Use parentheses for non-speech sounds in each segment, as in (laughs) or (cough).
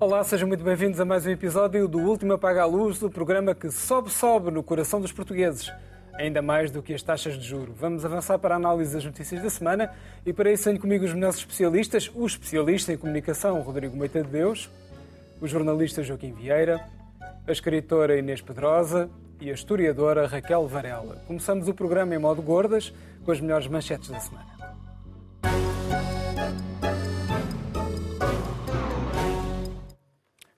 Olá, sejam muito bem-vindos a mais um episódio do Último Apaga a Luz, do programa que sobe, sobe no coração dos portugueses, ainda mais do que as taxas de juro. Vamos avançar para a análise das notícias da semana e para isso tenho comigo os melhores especialistas, o especialista em comunicação Rodrigo Moita de Deus, o jornalista Joaquim Vieira, a escritora Inês Pedrosa e a historiadora Raquel Varela. Começamos o programa em modo gordas com as melhores manchetes da semana.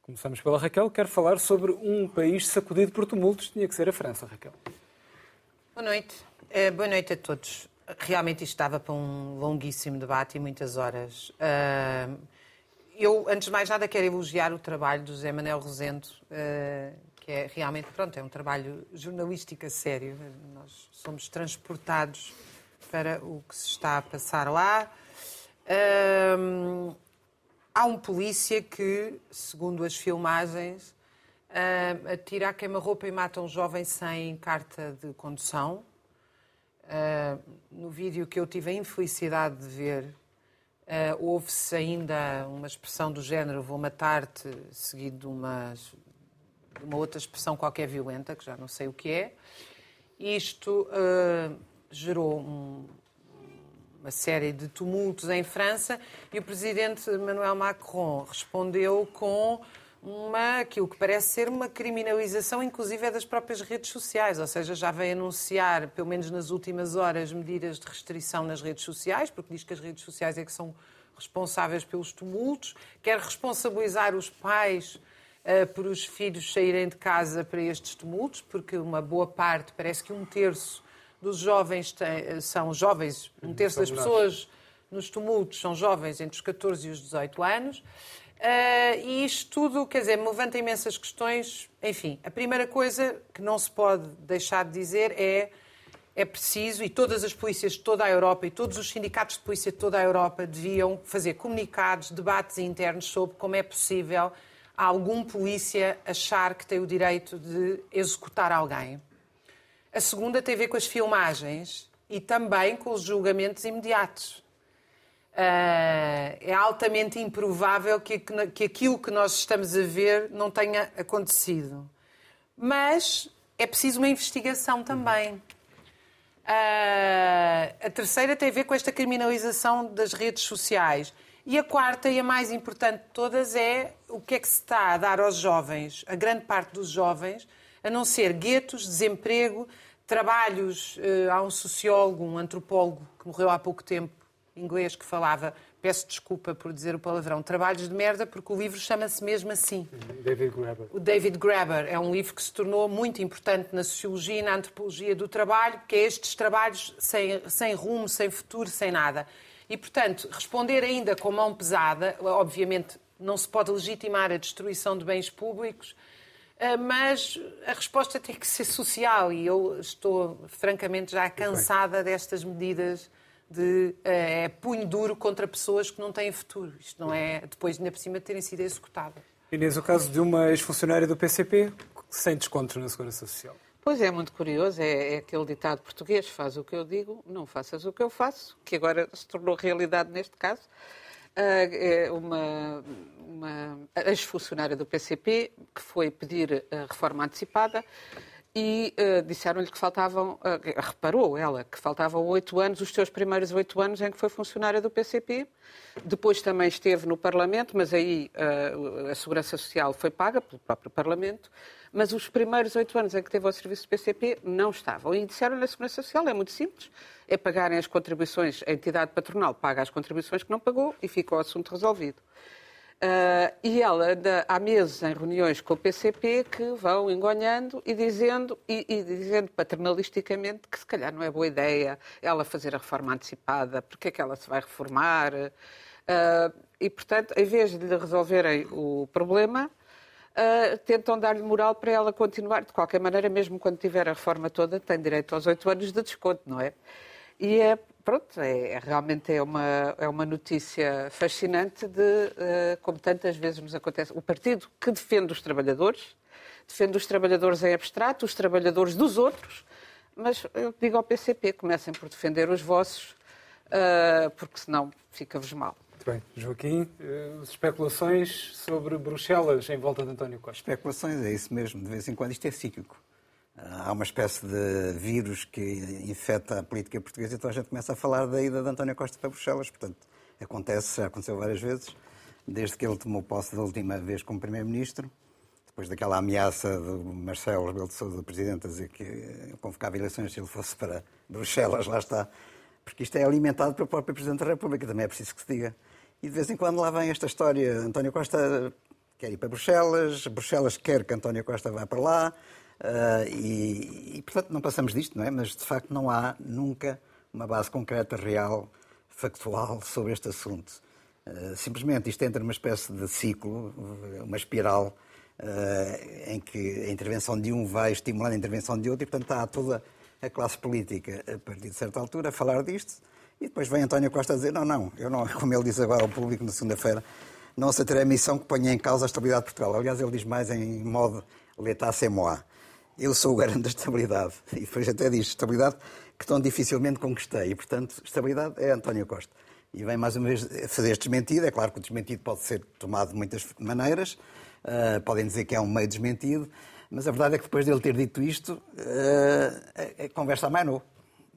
Começamos pela Raquel. Quero falar sobre um país sacudido por tumultos. Tinha que ser a França, Raquel. Boa noite. Uh, boa noite a todos. Realmente isto estava para um longuíssimo debate e muitas horas. Uh, eu, antes de mais nada, quero elogiar o trabalho do José Manuel Rosendo, uh, que é realmente, pronto, é um trabalho jornalístico a sério. Nós somos transportados para o que se está a passar lá. Uh, Há um polícia que, segundo as filmagens, uh, atira a queima-roupa e mata um jovem sem carta de condução. Uh, no vídeo que eu tive a infelicidade de ver, uh, houve-se ainda uma expressão do género vou matar-te, seguido de uma, de uma outra expressão qualquer violenta, que já não sei o que é. Isto uh, gerou um, uma série de tumultos em França e o presidente Emmanuel Macron respondeu com uma, aquilo que parece ser uma criminalização, inclusive é das próprias redes sociais, ou seja, já veio anunciar, pelo menos nas últimas horas, medidas de restrição nas redes sociais, porque diz que as redes sociais é que são responsáveis pelos tumultos, quer responsabilizar os pais por os filhos saírem de casa para estes tumultos, porque uma boa parte, parece que um terço dos jovens tem, são jovens, um terço das pessoas nos tumultos são jovens entre os 14 e os 18 anos. Uh, e isto tudo, quer dizer, levanta imensas questões. Enfim, a primeira coisa que não se pode deixar de dizer é é preciso, e todas as polícias de toda a Europa e todos os sindicatos de polícia de toda a Europa deviam fazer comunicados, debates internos sobre como é possível algum polícia achar que tem o direito de executar alguém. A segunda tem a ver com as filmagens e também com os julgamentos imediatos. Uh, é altamente improvável que, que aquilo que nós estamos a ver não tenha acontecido. Mas é preciso uma investigação também. Uh, a terceira tem a ver com esta criminalização das redes sociais. E a quarta, e a mais importante de todas, é o que é que se está a dar aos jovens, a grande parte dos jovens, a não ser guetos, desemprego, trabalhos. Eh, há um sociólogo, um antropólogo que morreu há pouco tempo, inglês, que falava, peço desculpa por dizer o palavrão, trabalhos de merda, porque o livro chama-se mesmo assim. David Graeber. O David Graeber é um livro que se tornou muito importante na sociologia e na antropologia do trabalho, que é estes trabalhos sem, sem rumo, sem futuro, sem nada. E, portanto, responder ainda com mão pesada, obviamente não se pode legitimar a destruição de bens públicos, ah, mas a resposta tem que ser social e eu estou, francamente, já cansada destas medidas de é, punho duro contra pessoas que não têm futuro. Isto não é, depois, ainda por cima, de terem sido executadas. Inês, o caso de uma ex-funcionária do PCP sem descontos na Segurança Social. Pois é, muito curioso. É, é, aquele ditado português: faz o que eu digo, não faças o que eu faço, que agora se tornou realidade neste caso. Uh, uma, uma ex-funcionária do PCP que foi pedir a reforma antecipada e uh, disseram-lhe que faltavam, uh, reparou ela, que faltavam oito anos, os seus primeiros oito anos em que foi funcionária do PCP. Depois também esteve no Parlamento, mas aí uh, a Segurança Social foi paga pelo próprio Parlamento. Mas os primeiros oito anos em que teve ao serviço do PCP não estavam. E disseram-lhe a Segurança Social, é muito simples, é pagarem as contribuições, a entidade patronal paga as contribuições que não pagou e fica o assunto resolvido. Uh, e ela anda há meses em reuniões com o PCP que vão engonhando e dizendo, e, e, dizendo paternalisticamente que se calhar não é boa ideia ela fazer a reforma antecipada, porque é que ela se vai reformar. Uh, e, portanto, em vez de lhe resolverem o problema, uh, tentam dar-lhe moral para ela continuar. De qualquer maneira, mesmo quando tiver a reforma toda, tem direito aos oito anos de desconto, não é? E é pronto, é, é, realmente é uma, é uma notícia fascinante de, uh, como tantas vezes nos acontece, o partido que defende os trabalhadores, defende os trabalhadores em abstrato, os trabalhadores dos outros, Mas eu digo ao PCP, comecem por defender os vossos, uh, porque senão fica-vos mal. Muito bem. Joaquim, uh, especulações sobre Bruxelas em volta de António Costa. Especulações, é isso mesmo. De vez em quando isto é cíclico. Há uma espécie de vírus que infecta a política portuguesa, então a gente começa a falar da ida de António Costa para Bruxelas. Portanto, acontece, já aconteceu várias vezes, desde que ele tomou posse da última vez como Primeiro-Ministro depois daquela ameaça do Marcelo Rebelo de Sousa, do Presidente, a dizer que convocava eleições se ele fosse para Bruxelas, lá está. Porque isto é alimentado pelo próprio Presidente da República, também é preciso que se diga. E de vez em quando lá vem esta história. António Costa quer ir para Bruxelas, Bruxelas quer que António Costa vá para lá, uh, e, e, portanto não passamos disto, não é? Mas de facto não há nunca uma base concreta, real, factual sobre este assunto. Uh, simplesmente isto entra numa espécie de ciclo, uma espiral eh, em que a intervenção de um vai estimulando a intervenção de outro, e portanto está toda a classe política, a partir de certa altura, a falar disto, e depois vem António Costa a dizer: não, não, eu não, (laughs) como ele diz agora ao público na segunda-feira, não aceitarei a missão que ponha em causa a estabilidade de Portugal. Aliás, ele diz mais em modo l'état c'est moi. Eu sou o garante da estabilidade. (laughs) E depois até diz estabilidade que tão dificilmente conquistei. E, portanto, estabilidade é António Costa. E vem mais uma vez fazer este desmentido. É claro que o desmentido pode ser tomado de muitas maneiras. Uh, podem dizer que é um meio desmentido, mas a verdade é que depois dele ter dito isto, uh, a, conversa amainou.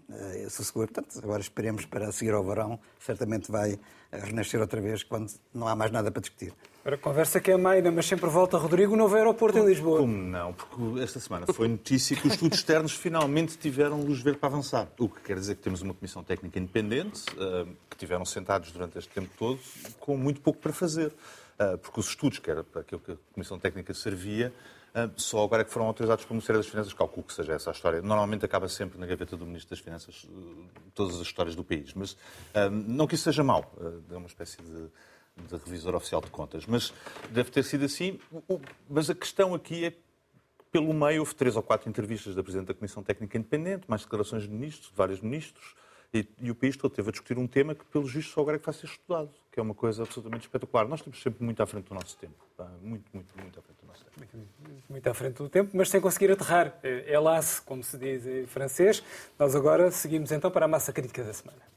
Uh, eu sou seguro. Portanto, agora esperemos para seguir ao verão. Certamente vai renascer outra vez quando não há mais nada para discutir. A conversa que é maina, mas sempre volta, Rodrigo, novo aeroporto em Lisboa. Como não? Porque esta semana foi notícia que os estudos externos (laughs) finalmente tiveram luz verde para avançar. O que quer dizer que temos uma comissão técnica independente, que tiveram sentados durante este tempo todo, com muito pouco para fazer. Ah, porque os estudos, que era para aquilo que a Comissão Técnica servia, ah, só agora é que foram autorizados pelo Ministério das Finanças, calculo que seja essa a história. Normalmente acaba sempre na gaveta do Ministro das Finanças todas as histórias do país, mas não que isso seja mau, é uma espécie de, de revisor oficial de contas, mas deve ter sido assim. Mas a questão aqui é pelo meio houve três ou quatro entrevistas da Presidente da Comissão Técnica Independente, mais declarações de ministros, de vários ministros, e, e, o país todo teve a discutir um tema que, pelos vistos, só agora é que vai ser estudado, que é uma coisa absolutamente espetacular. Nós estamos sempre muito à frente do nosso tempo. Muito, muito, muito à frente do nosso tempo. Muito à frente do tempo, mas sem conseguir aterrar. É laço, como se diz em francês. Nós agora seguimos então para a massa crítica da semana.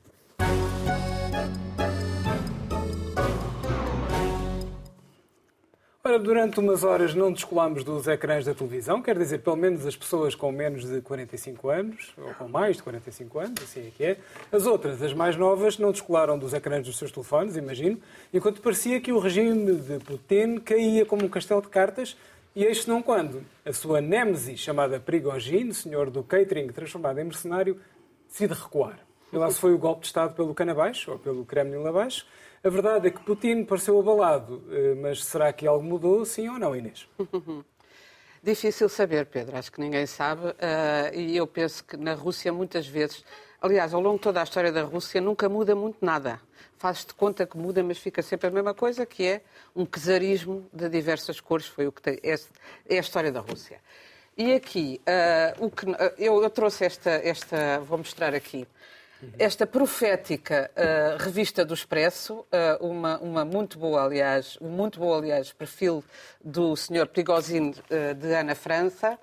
Ora, durante umas horas não descolámos dos ecrãs da televisão, quer dizer, pelo menos as pessoas com menos de 45 anos, ou com mais de 45 anos, assim é que é. As outras, as mais novas, não descolaram dos ecrãs dos seus telefones, imagino, enquanto parecia que o regime de Putin caía como um castelo de cartas, e este não quando. A sua nêmese, chamada Prigogine, senhor do catering transformado em mercenário, decide recuar. E lá se foi o golpe de Estado pelo cano abaixo, ou pelo Kremlin abaixo, a verdade é que Putin pareceu abalado, eh, mas será que algo mudou, sim ou não, Inês? (laughs) Difícil saber, Pedro. Acho que ninguém sabe. Eh, e eu penso que na Rússia, muitas vezes, aliás, ao longo de toda a história da Rússia, nunca muda muito nada. Fazes de conta que muda, mas fica sempre a mesma coisa, que é um czarismo de diversas cores. Foi o que tem. É, é a história da Rússia. E aqui, uh, o que, eu trouxe esta, esta. Vou mostrar aqui esta profética uh, revista do Expresso, uh, uma, uma, muito boa, aliás, um muito bom, aliás, perfil do Sr. Prigozhin uh, de Ana França,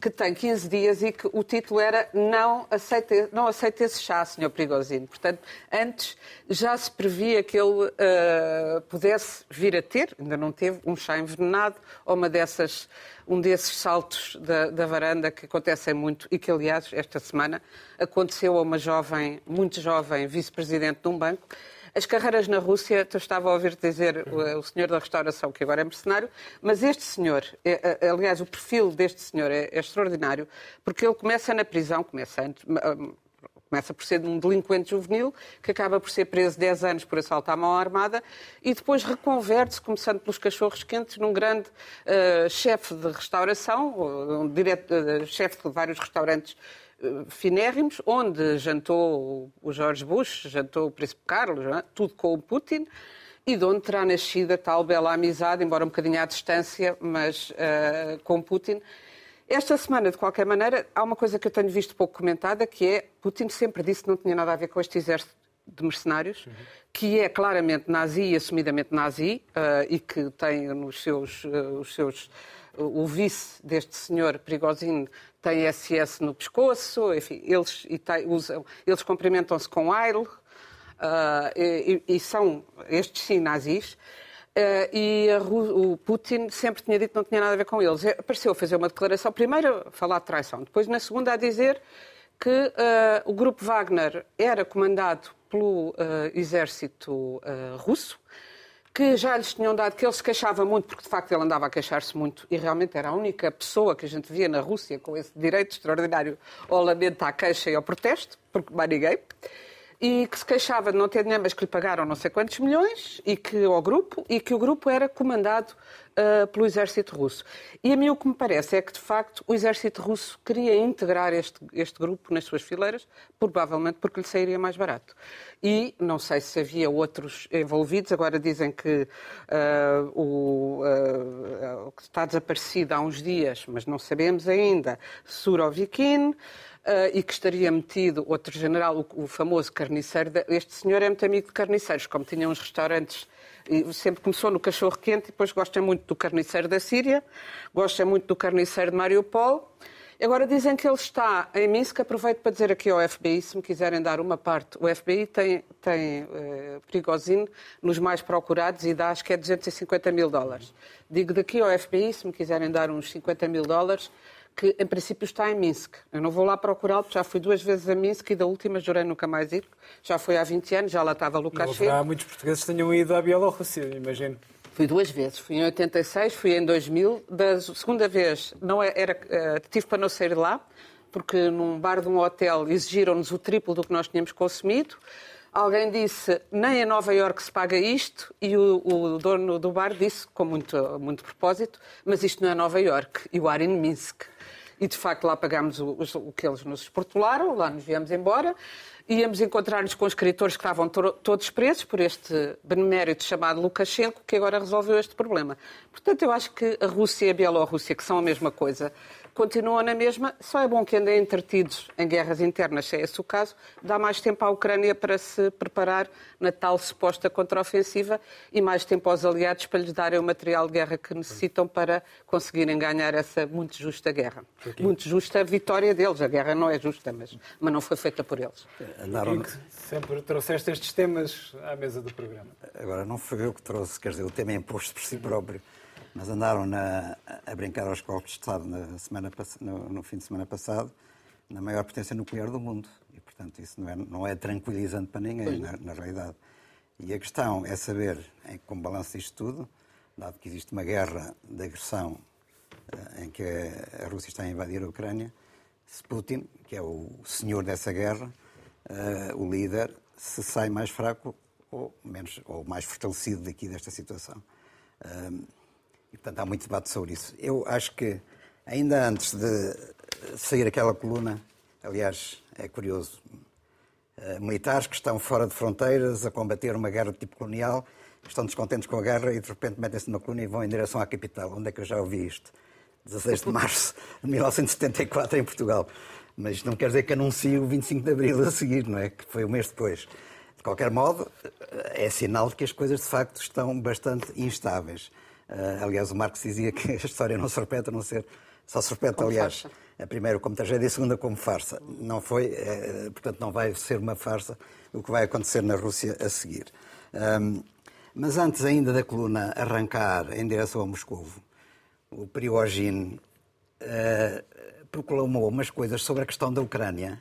que tem 15 dias e que o título era Não aceite, não aceite esse chá, Sr. Prigozhin. Portanto, antes já se previa que ele uh, pudesse vir a ter, ainda não teve, um chá envenenado ou uma dessas, um desses saltos da, da varanda que acontecem muito e que, aliás, esta semana aconteceu a uma jovem, muito jovem, vice-presidente de um banco, as carreiras na Rússia, tu estava a ouvir dizer o, o senhor da restauração, que agora é mercenário, mas este senhor, é, é, aliás, o perfil deste senhor é, é extraordinário, porque ele começa na prisão, começa antes, começa por ser um delinquente juvenil, que acaba por ser preso 10 anos por assalto à mão armada, e depois reconverte-se, começando pelos cachorros quentes, num grande uh, chefe de restauração, um uh, chefe de vários restaurantes finérrimos, onde jantou o George Bush, jantou o Príncipe Carlos, é? tudo com o Putin, e de onde terá nascido a tal bela amizade, embora um bocadinho à distância, mas uh, com Putin. Esta semana, de qualquer maneira, há uma coisa que eu tenho visto pouco comentada, que é Putin sempre disse que não tinha nada a ver com este exército de mercenários, uhum. que é claramente nazi e assumidamente nazi, uh, e que tem nos seus, uh, os seus o vice deste senhor Prigozhin tem SS no pescoço, enfim, eles, tem, usam, eles cumprimentam-se com Heil, uh, e, e, são estes sim nazis. Uh, e o Putin sempre tinha dito que não tinha nada a ver com eles. Apareceu a fazer uma declaração, primeiro a falar de traição, depois na segunda a dizer que uh, o grupo Wagner era comandado pelo exército russo, que já lhes tinham dado, que ele se queixava muito, porque de facto ele andava a queixar-se muito, e realmente era a única pessoa que a gente via na Rússia com esse direito extraordinário ao lamento, à queixa e ao protesto, porque mais ninguém e que se queixava de não ter dinheiro, mas que lhe pagaram não sei quantos milhões e que ao grupo e que o grupo era comandado uh, pelo exército russo. E a mim o que me parece é que de facto o exército russo queria integrar este, este grupo nas suas fileiras, provavelmente porque lhe sairia mais barato. E não sei se havia outros envolvidos. Agora dizem que uh, o uh, está desaparecido há uns dias, mas não sabemos ainda. Surovikin e que estaria metido outro general, o, famoso carniceiro. Este senhor é muito amigo de carniceiros, como tinha uns restaurantes. E sempre começou no cachorro quente e depois gosta muito do carniceiro da Síria, gosta muito do carniceiro de Mariupol. Agora dizem que ele está em Minsk. Aproveito para dizer aqui ao FBI, se me quiserem dar uma parte. O FBI tem, tem uh, nos mais procurados e dá, acho que é 250 mil dólares. Digo daqui ao FBI, se me quiserem dar uns 50 mil dólares, que em princípio está em Minsk. Eu não vou lá procurá-lo, já fui duas vezes a Minsk e da última jurei nunca mais ir. Já foi há 20 anos, já lá estava Lukashenko. Há muitos portugueses que tenham ido à Bielorrússia, imagino. Fui duas vezes. Fui em 86, fui em 2000. Da segunda vez não é, era, era, eh, tive para não sair lá, porque num bar de um hotel exigiram-nos o triplo do que nós tínhamos consumido. Alguém disse, nem em Nova Iorque se paga isto, e o, o, dono do bar disse, com muito, muito propósito, mas isto não é Nova Iorque, e o ar em Minsk. E de facto lá pagámos o, o que eles nos exportularam, lá nos viemos embora. Íamos encontrar-nos com escritores que estavam to todos presos por este benemérito chamado Lukashenko, que agora resolveu este problema. Portanto, eu acho que a Rússia e a Bielorrússia, que são a mesma coisa, continuam na mesma. Só é bom que andem entretidos em guerras internas, se é esse o caso, dá mais tempo à Ucrânia para se preparar na tal suposta contraofensiva e mais tempo aos aliados para lhes darem o material de guerra que necessitam para conseguirem ganhar essa muito justa guerra. Muito justa vitória deles. A guerra não é justa, mas, mas não foi feita por eles. Andaram... Sempre trouxeste estes temas à mesa do programa. Agora, não foi eu que trouxe, quer dizer, o tema é imposto por si próprio mas andaram na, a brincar aos golpes de Estado na semana, no, no, fim de semana passado, na maior potência nuclear do mundo. E, portanto, isso não é, não é tranquilizante para ninguém, na, na, realidade. E a questão é saber, em, como balanço isto tudo, dado que existe uma guerra de agressão eh, em que a Rússia está a invadir a Ucrânia, se Putin, que é o senhor dessa guerra, uh, o líder, se sai mais fraco ou, menos, ou mais fortalecido daqui desta situação. Uh, e, portanto, há muito debate sobre isso. Eu acho que, ainda antes de sair aquela coluna, aliás, é curioso, eh, militares que estão fora de fronteiras a combater uma guerra de tipo colonial, estão descontentes com a guerra e de repente metem-se numa coluna e vão em direção à capital. Onde é que eu já ouvi isto? 16 de março de 1974 em Portugal. Mas não quer dizer que anuncie o 25 de abril a seguir, não é? Que foi um mês depois. De qualquer modo, é sinal de que as coisas de facto estão bastante instáveis. Uh, aliás, o Marx dizia que (laughs) a história não se repete a não ser. Só se repete, como aliás, farsa. a primeira como tragédia e a segunda como farsa. Não foi, uh, portanto, não vai ser uma farsa o que vai acontecer na Rússia a seguir. Um, mas antes ainda da coluna arrancar em direção a Moscou, o Prigogine uh, proclamou umas coisas sobre a questão da Ucrânia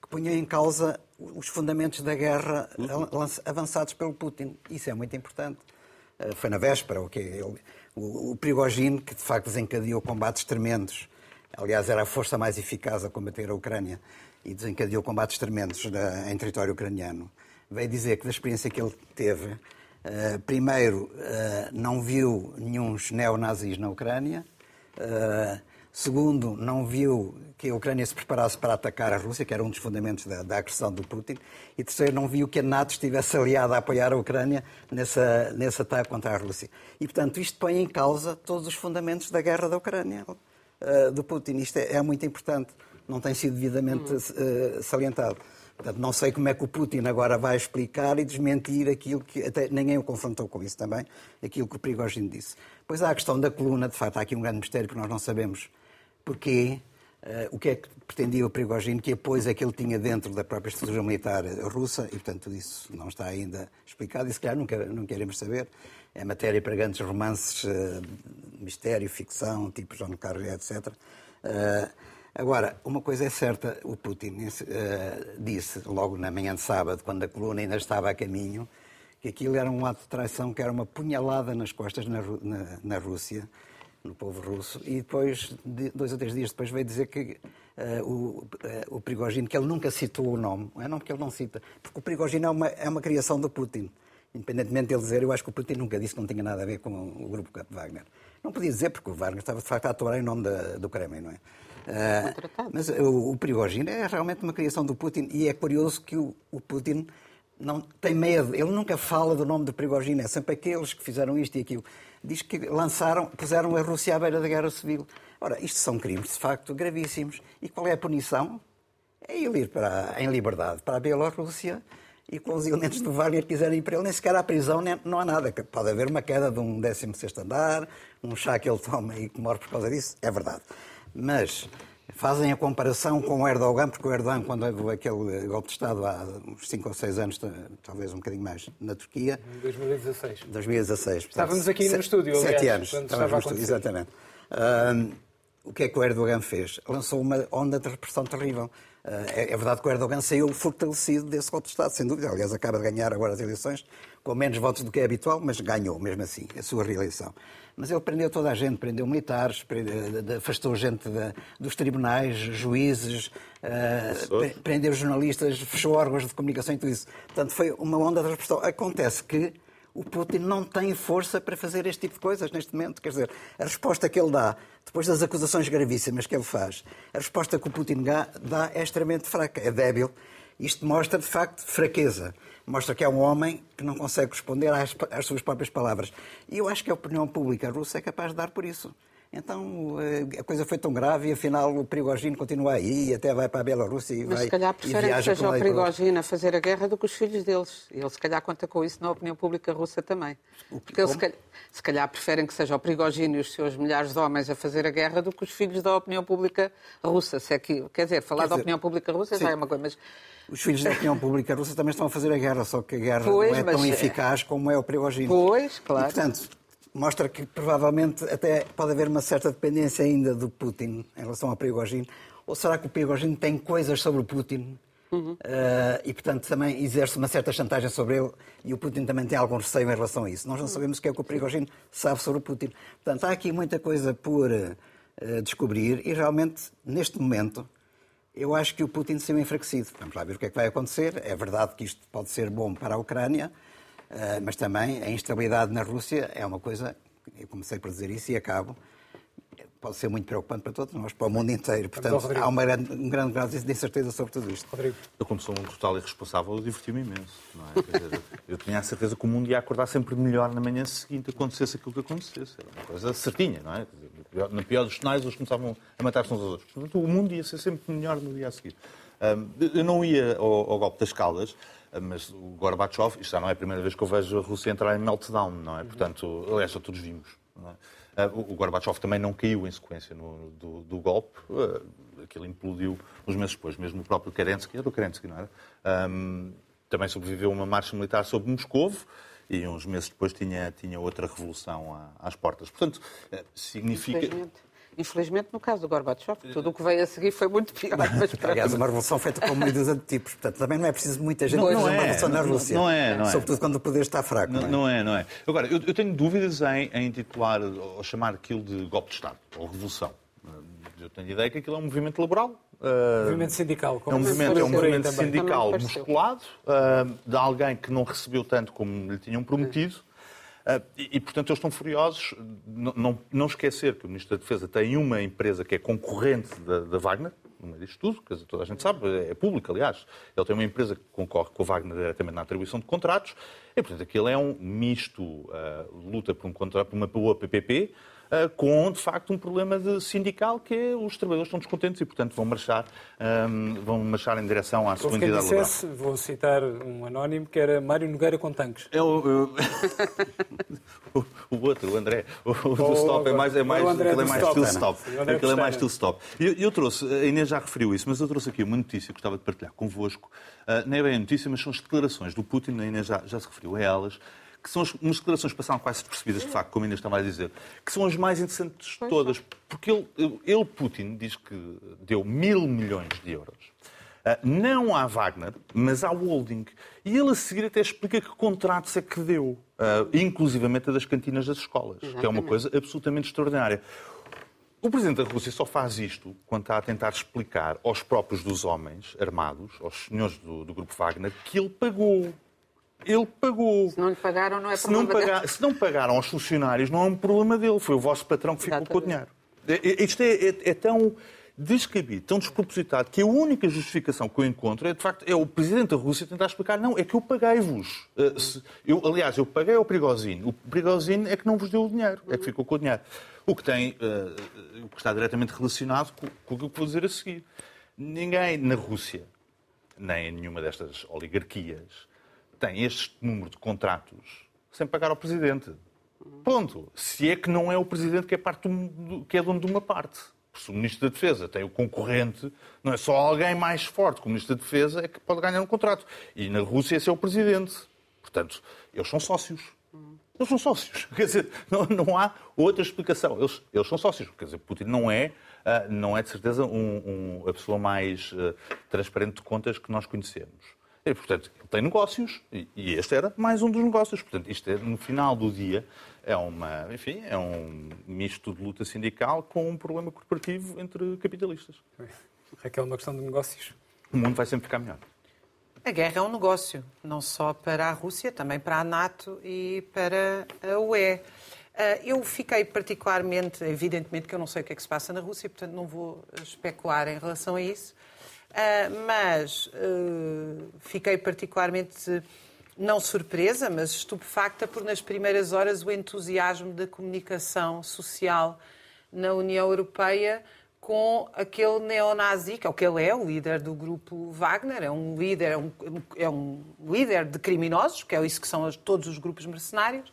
que punha em causa os fundamentos da guerra avançados pelo Putin. Isso é muito importante. Eh, foi na véspera, o, que o, o Prigogine, que de facto desencadeou combates tremendos, aliás, era a força mais eficaz a combater a Ucrânia, e desencadeou combates tremendos na, em território ucraniano, veio dizer que da experiência que ele teve, uh, primeiro, uh, não viu nenhum neonazis na Ucrânia, uh, Segundo, não viu que a Ucrânia se preparasse para atacar a Rússia, que era um dos fundamentos da, da agressão do Putin. E terceiro, não viu que a NATO estivesse aliada a apoiar a Ucrânia nessa, nesse ataque contra a Rússia. E, portanto, isto põe em causa todos os fundamentos da guerra da Ucrânia, uh, do Putin. Isto é, é, muito importante. Não tem sido devidamente uh, salientado. Portanto, não sei como é que o Putin agora vai explicar e desmentir aquilo que, até ninguém o confrontou com isso também, aquilo que o Prigogine disse. Pois há a questão da coluna, de facto, há aqui um grande mistério que nós não sabemos Porquê? Uh, o que é que pretendia o Prigogine, que apoios é que ele tinha dentro da própria estrutura militar russa, e portanto isso não está ainda explicado, e se calhar nunca, queremos saber. É matéria para grandes romances, uh, mistério, ficção, tipo João Carlos, etc. Uh, agora, uma coisa é certa, o Putin disse logo na manhã de sábado, quando a coluna ainda estava a caminho, que aquilo era um ato de traição, que era uma punhalada nas costas na, na, na Rússia, no povo russo, e depois, dois ou três dias depois, veio dizer que uh, o, uh, o Prigogine, que ele nunca citou o nome, é não porque ele não cita, porque o Prigogine é uma, é uma criação do Putin. Independentemente dele dizer, eu acho que o Putin nunca disse que não tinha nada a ver com o grupo Wagner. Não podia dizer, porque o Wagner estava de facto a atuar em nome da, do Kremlin, não é? Uh, mas o, o Prigogine é realmente uma criação do Putin e é curioso que o, o Putin não tem medo. Ele nunca fala do nome do Prigogine, é sempre aqueles que fizeram isto e aquilo diz que lançaram, puseram a Rússia à beira da guerra civil. Ora, isto são crimes, de facto, gravíssimos. E qual é a punição? É ele ir para, em liberdade para a Bielorrússia e com os elementos do Wagner quiserem ir para ele, nem sequer à prisão nem, não há nada. Pode haver uma queda de um 16 andar, um chá que ele toma e que morre por causa disso, é verdade. Mas fazem a comparação com o Erdogan, porque o Erdogan, quando houve aquele golpe de Estado há uns 5 ou 6 anos, talvez um bocadinho mais, na Turquia. Em 2016. 2016. Estávamos aqui no estúdio, aliás. Sete anos. Estávamos no estúdio, exatamente. O que é que o Erdogan fez? Lançou uma onda de repressão terrível. É, é verdade que o Erdogan saiu fortalecido desse golpe de Estado, sem dúvida. Aliás, acaba de ganhar agora as eleições com menos votos do que é habitual, mas ganhou, mesmo assim, a sua reeleição. Mas ele prendeu toda a gente, prendeu militares, prendeu, afastou gente de, dos tribunais, juízes, uh, prendeu jornalistas, fechou órgãos de comunicação e tudo isso. Portanto, foi uma onda de repressão. Acontece que o Putin não tem força para fazer este tipo de coisas neste momento. Quer dizer, a resposta que ele dá, depois das acusações gravíssimas que ele faz, a resposta que o Putin dá é extremamente fraca, é débil. Isto mostra, de facto, fraqueza mostra que é um homem que não consegue responder às, às suas próprias palavras. E eu acho que a opinião pública russa é capaz de dar por isso. Então eh, a coisa foi tão grave e afinal o Prigogine continua aí, até vai para a Bielorrússia e Mas vai. se calhar preferem que seja o Prigogine a fazer a guerra do que os filhos deles. E ele se calhar conta com isso na opinião pública russa também. Porque eles se calhar, se calhar, preferem que seja o Prigogine e os seus milhares de homens a fazer a guerra do que os filhos da opinião pública russa. Se é que, quer dizer, falar quer da dizer, opinião pública russa sim. já é uma coisa, mas os filhos da opinião pública russa também estão a fazer a guerra, só que a guerra pois, não é tão eficaz como é o Prigogine. Pois, claro. E, portanto, mostra que provavelmente até pode haver uma certa dependência ainda do Putin em relação ao Prigogine. Ou será que o Prigogine tem coisas sobre o Putin uhum. uh, e, portanto, também exerce uma certa chantagem sobre ele e o Putin também tem algum receio em relação a isso? Nós não sabemos o que é que o Prigogine sabe sobre o Putin. Portanto, há aqui muita coisa por uh, descobrir e realmente, neste momento, eu acho que o Putin saiu enfraquecido. Vamos lá ver o que é que vai acontecer. É verdade que isto pode ser bom para a Ucrânia, mas também a instabilidade na Rússia é uma coisa, eu comecei por dizer isso e acabo, pode ser muito preocupante para todos nós, para o mundo inteiro. Portanto, há uma grande, um grande grau de incerteza sobre tudo isto. Rodrigo. Eu, como sou um total irresponsável, diverti-me imenso. É? Dizer, eu tinha a certeza que o mundo ia acordar sempre melhor na manhã seguinte, acontecesse aquilo que acontecesse. Era uma coisa certinha, não é? Na pior dos cenários, eles começavam a matar-se uns aos outros. Portanto, o mundo ia ser sempre melhor no dia a seguir. Eu não ia ao, ao golpe das caldas, mas o Gorbachev, isto já não é a primeira vez que eu vejo a Rússia entrar em meltdown, não é? Portanto, aliás, já todos vimos. É? O Gorbachev também não caiu em sequência no, do, do, golpe, aquilo implodiu uns meses depois, mesmo o próprio Kerensky, era o Kerensky, não era? Um, também sobreviveu uma marcha militar sobre Moscovo, e uns meses depois tinha, tinha outra revolução às portas. Portanto, significa. Infelizmente. No caso do Gorbachev, tudo o que veio a seguir foi muito pior. Mas para... Aliás, uma revolução feita com medidas de tipos. Portanto, também não é preciso muita gente não, não é, uma revolução na Rússia. Não é, não é. Sobretudo quando o poder está fraco. Não, não, é? não é, não é. Agora, eu, eu tenho dúvidas em, em intitular ou chamar aquilo de golpe de Estado ou revolução. Eu tenho a ideia que aquilo é um movimento laboral. Uh, movimento sindical. É um movimento, é um movimento sindical musculado uh, de alguém que não recebeu tanto como lhe tinham prometido. Uh, e, portanto, eles estão furiosos. Não, não, não, esquecer que o Ministro da Defesa tem uma empresa que é concorrente da, da Wagner, no meio disto tudo, que toda a gente sabe, é público, aliás. Ele tem uma empresa que concorre com a Wagner diretamente na atribuição de contratos. E, portanto, aquilo é um misto, uh, luta por, um contrato, por uma boa PPP, com, de facto, um problema de sindical que é os trabalhadores estão descontentes e, portanto, vão marchar, um, vão marchar em direção à sua entidade dissesse, laboral. Vou citar um anónimo que era Mário Nogueira com tanques. Eu, (laughs) eu... o outro, o André. O, o do stop é mais, é mais, o André aquele é mais stop, steel Ana. stop. O Aquele é mais steel stop. Eu, eu trouxe, a Inês já referiu isso, mas eu trouxe aqui uma notícia que gostava de partilhar convosco. Ah, não é bem a notícia, mas são as declarações do Putin, a Inês já, já se referiu a elas, que são as, umas declarações que passaram quase despercebidas, de facto, como a Inês estava a dizer, que são as mais interessantes de todas. Porque ele, ele, Putin, diz que deu mil milhões de euros. Ah, não à Wagner, mas à holding. E ele a seguir até explica que contratos é que deu, ah, inclusivamente a das cantinas das escolas, que é uma Exatamente. coisa absolutamente extraordinária. O Presidente da Rússia só faz isto quando está a tentar explicar aos próprios dos homens armados, aos senhores do, do Grupo Wagner, que ele pagou. Ele pagou. Se não lhe pagaram, não é Se não, problema pagar- dele. se não pagaram aos funcionários, não é um problema dele. Foi o vosso patrão que ficou com o dinheiro. Isto é, é- é tão descabido, tão despropositado, que a única justificação que eu encontro é, de facto, é o Presidente da Rússia tentar explicar, não, é que eu paguei-vos. Se- eu, aliás, eu paguei ao Prigozhin. O Prigozhin é que não vos deu o dinheiro, é que ficou com o dinheiro. O que tem, uh, o que está diretamente relacionado com, com o que eu vou dizer a seguir. Ninguém na Rússia, nem em nenhuma destas oligarquias, tem este número de contratos sem pagar ao Presidente. Ponto. Se é que não é o Presidente que é, parte do- que é dono de uma parte. Se o Ministro da Defesa tem o concorrente, não é só alguém mais forte que o Ministro da Defesa é que pode ganhar um contrato. E na Rússia esse é o Presidente. Portanto, eles são sócios. Eles são sócios. (laughs) Quer dizer, não, não há outra explicação. Eles, eles são sócios. Quer dizer, Putin não é, ah, não é de certeza um- um- a pessoa mais ah, transparente de contas que nós conhecemos. E, portanto, ele tem negócios e, e este era mais um dos negócios. Portanto, isto é, no final do dia é uma, enfim, é um misto de luta sindical com um problema corporativo entre capitalistas. Raquel, uma questão de negócios. O mundo vai sempre ficar melhor. A guerra é um negócio, não só para a Rússia, também para a NATO e para a UE. Ah, Eu fiquei particularmente, evidentemente que eu não sei o que é que se passa na Rússia, portanto não vou especular em relação a isso, mas ah, fiquei particularmente, não surpresa, mas estupefacta por nas primeiras horas o entusiasmo da comunicação social na União Europeia com aquele neonazi, que é o que ele é, o líder do grupo Wagner, é um líder, é um, é um líder de criminosos, que é isso que são os- todos os grupos mercenários,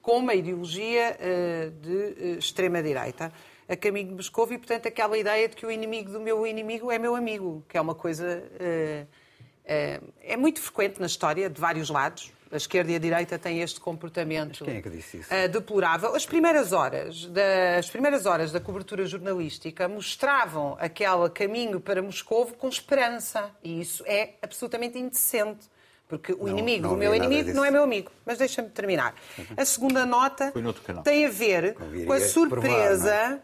com uma ideologia eh, de extrema-direita, a caminho de Moscou, e, portanto, aquela ideia de que o inimigo do meu inimigo é meu amigo, que é uma coisa... eh, eh, é muito frequente na história, de vários lados. A esquerda e a direita têm este comportamento quem é que disse isso? eh, deplorável. As primeiras horas da, as primeiras horas da cobertura jornalística mostravam aquele caminho para Moscou com esperança. E isso é absolutamente indecente. Porque o Não- inimigo não do meu inimigo disso. não é meu amigo. Mas deixa-me terminar. A segunda nota tem a ver Conviria com a surpresa. provar,